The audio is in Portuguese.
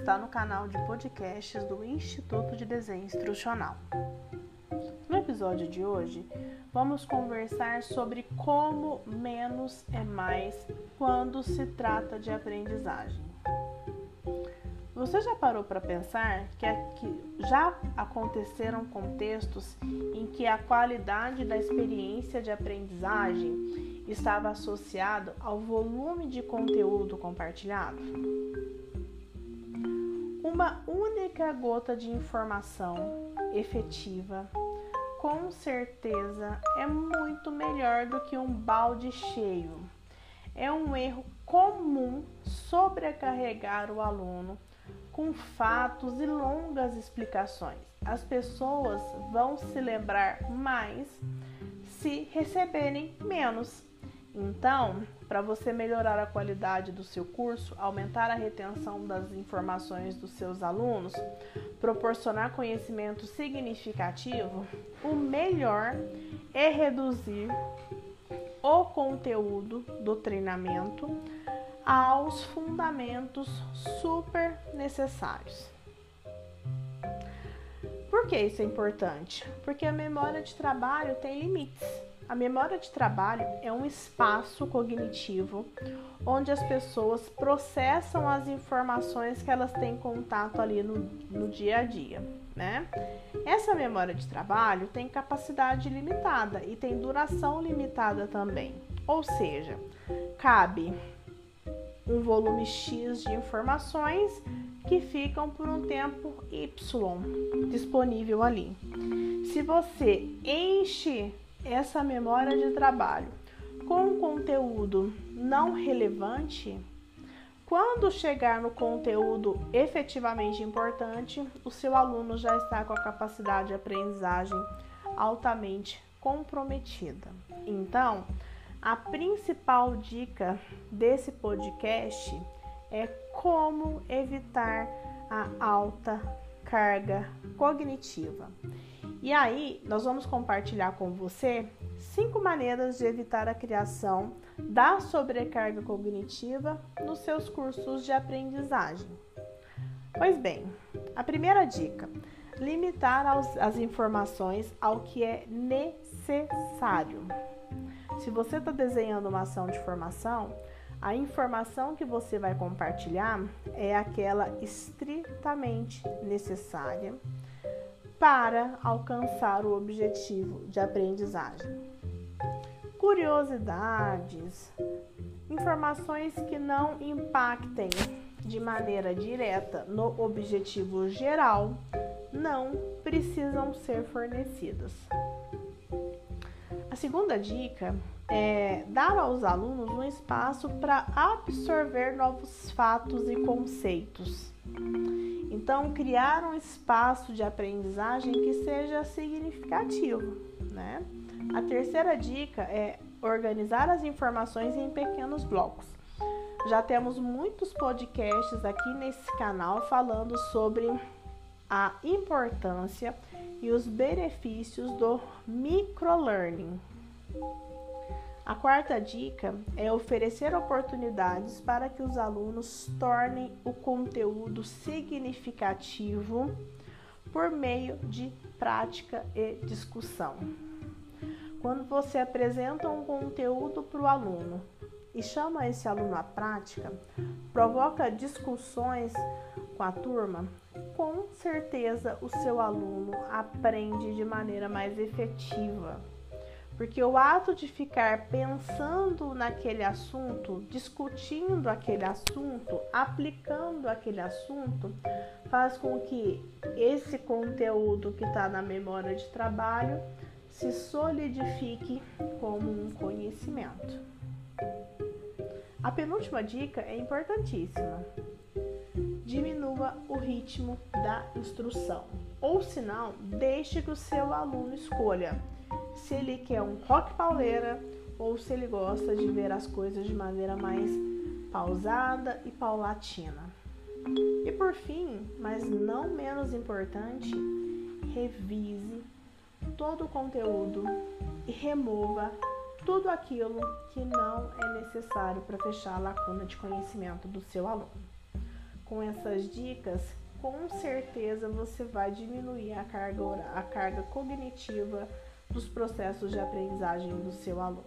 está no canal de podcasts do Instituto de Desenho Instrucional. No episódio de hoje, vamos conversar sobre como menos é mais quando se trata de aprendizagem. Você já parou para pensar que já aconteceram contextos em que a qualidade da experiência de aprendizagem estava associado ao volume de conteúdo compartilhado? Uma única gota de informação efetiva, com certeza, é muito melhor do que um balde cheio. É um erro comum sobrecarregar o aluno com fatos e longas explicações. As pessoas vão se lembrar mais se receberem menos. Então, para você melhorar a qualidade do seu curso, aumentar a retenção das informações dos seus alunos, proporcionar conhecimento significativo, o melhor é reduzir o conteúdo do treinamento aos fundamentos super necessários. Por que isso é importante? Porque a memória de trabalho tem limites. A memória de trabalho é um espaço cognitivo onde as pessoas processam as informações que elas têm contato ali no, no dia a dia, né? Essa memória de trabalho tem capacidade limitada e tem duração limitada também. Ou seja, cabe um volume X de informações que ficam por um tempo Y disponível ali. Se você enche essa memória de trabalho com conteúdo não relevante, quando chegar no conteúdo efetivamente importante, o seu aluno já está com a capacidade de aprendizagem altamente comprometida. Então, a principal dica desse podcast é como evitar a alta carga cognitiva. E aí, nós vamos compartilhar com você cinco maneiras de evitar a criação da sobrecarga cognitiva nos seus cursos de aprendizagem. Pois bem, a primeira dica: limitar as informações ao que é necessário. Se você está desenhando uma ação de formação, a informação que você vai compartilhar é aquela estritamente necessária para alcançar o objetivo de aprendizagem. Curiosidades, informações que não impactem de maneira direta no objetivo geral não precisam ser fornecidas. A segunda dica é dar aos alunos um espaço para absorver novos fatos e conceitos. Então, criar um espaço de aprendizagem que seja significativo, né? A terceira dica é organizar as informações em pequenos blocos. Já temos muitos podcasts aqui nesse canal falando sobre a importância e os benefícios do microlearning. A quarta dica é oferecer oportunidades para que os alunos tornem o conteúdo significativo por meio de prática e discussão. Quando você apresenta um conteúdo para o aluno e chama esse aluno à prática, provoca discussões com a turma, com certeza o seu aluno aprende de maneira mais efetiva. Porque o ato de ficar pensando naquele assunto, discutindo aquele assunto, aplicando aquele assunto, faz com que esse conteúdo que está na memória de trabalho se solidifique como um conhecimento. A penúltima dica é importantíssima diminua o ritmo da instrução. Ou se não, deixe que o seu aluno escolha se ele quer um rock pauleira ou se ele gosta de ver as coisas de maneira mais pausada e paulatina. E por fim, mas não menos importante, revise todo o conteúdo e remova tudo aquilo que não é necessário para fechar a lacuna de conhecimento do seu aluno. Com essas dicas, com certeza você vai diminuir a carga, a carga cognitiva dos processos de aprendizagem do seu aluno.